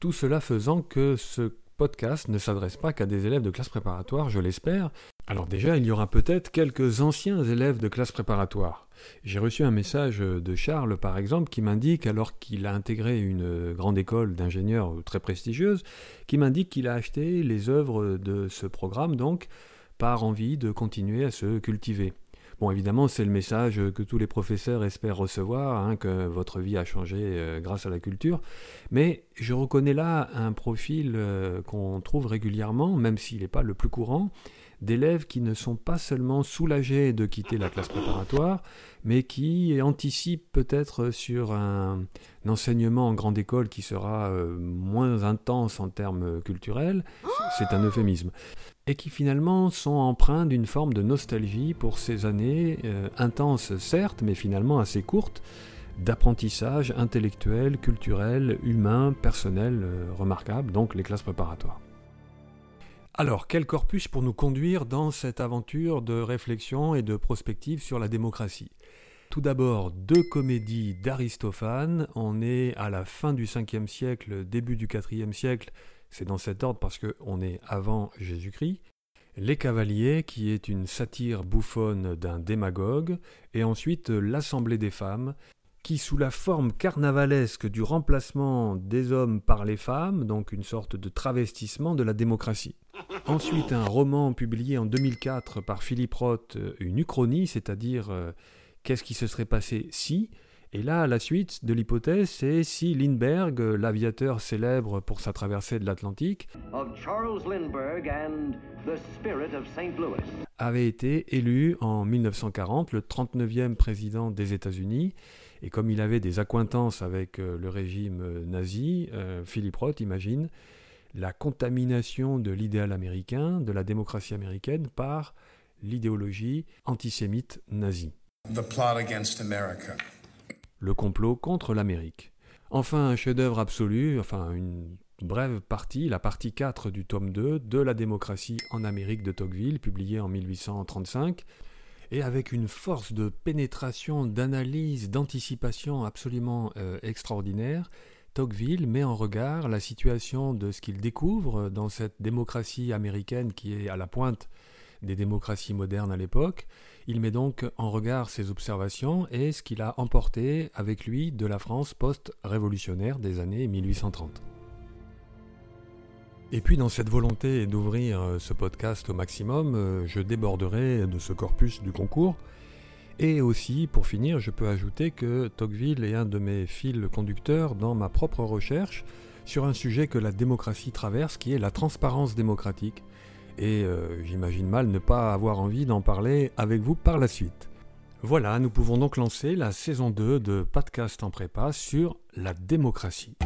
Tout cela faisant que ce podcast ne s'adresse pas qu'à des élèves de classe préparatoire, je l'espère. Alors déjà, il y aura peut-être quelques anciens élèves de classe préparatoire. J'ai reçu un message de Charles, par exemple, qui m'indique, alors qu'il a intégré une grande école d'ingénieurs très prestigieuse, qui m'indique qu'il a acheté les œuvres de ce programme, donc, par envie de continuer à se cultiver. Bon, évidemment, c'est le message que tous les professeurs espèrent recevoir, hein, que votre vie a changé euh, grâce à la culture. Mais je reconnais là un profil euh, qu'on trouve régulièrement, même s'il n'est pas le plus courant, d'élèves qui ne sont pas seulement soulagés de quitter la classe préparatoire, mais qui anticipent peut-être sur un, enseignement en grande école qui sera euh, moins intense en termes culturels, c'est un euphémisme, et qui finalement sont empreints d'une forme de nostalgie pour ces années euh, intenses certes, mais finalement assez courtes, d'apprentissage intellectuel, culturel, humain, personnel euh, remarquable, donc les classes préparatoires. Alors, quel corpus pour nous conduire dans cette aventure de réflexion et de prospective sur la démocratie? Tout d'abord, deux comédies d'Aristophane. On est à la fin du 5e siècle, début du 4e siècle. C'est dans cet ordre parce qu'on est avant Jésus-Christ. Les Cavaliers, qui est une satire bouffonne d'un démagogue, et ensuite L'Assemblée des femmes, qui, sous la forme carnavalesque du remplacement des hommes par les femmes, donc une sorte de travestissement de la démocratie. Ensuite, un roman publié en 2004 par Philippe Roth, une uchronie, c'est-à-dire euh, qu'est-ce qui se serait passé si. Et là, la suite de l'hypothèse, c'est si Lindbergh, l'aviateur célèbre pour sa traversée de l'Atlantique, avait été élu en 1940 le 39e président des États-Unis. Et comme il avait des accointances avec euh, le régime euh, nazi, euh, Philippe Roth imagine la contamination de l'idéal américain, de la démocratie américaine, par l'idéologie antisémite nazie. Le complot contre l'Amérique. Enfin, un chef-d'œuvre absolu, enfin une brève partie, la partie 4 du tome 2 de La démocratie en Amérique de Tocqueville, publié en 1835 et avec une force de pénétration, d'analyse, d'anticipation absolument euh, extraordinaire, Tocqueville met en regard la situation de ce qu'il découvre dans cette démocratie américaine qui est à la pointe des démocraties modernes à l'époque. Il met donc en regard ses observations et ce qu'il a emporté avec lui de la France post-révolutionnaire des années 1830. Et puis dans cette volonté d'ouvrir euh, ce podcast au maximum, euh, je déborderai de ce corpus du concours. Et aussi, pour finir, je peux ajouter que Tocqueville est un de mes fils conducteurs dans ma propre recherche sur un sujet que la démocratie traverse, qui est la transparence démocratique. Et euh, j'imagine mal ne pas avoir envie d'en parler avec vous par la suite. Voilà, nous pouvons donc lancer la saison 2 de Podcast en prépa sur la démocratie.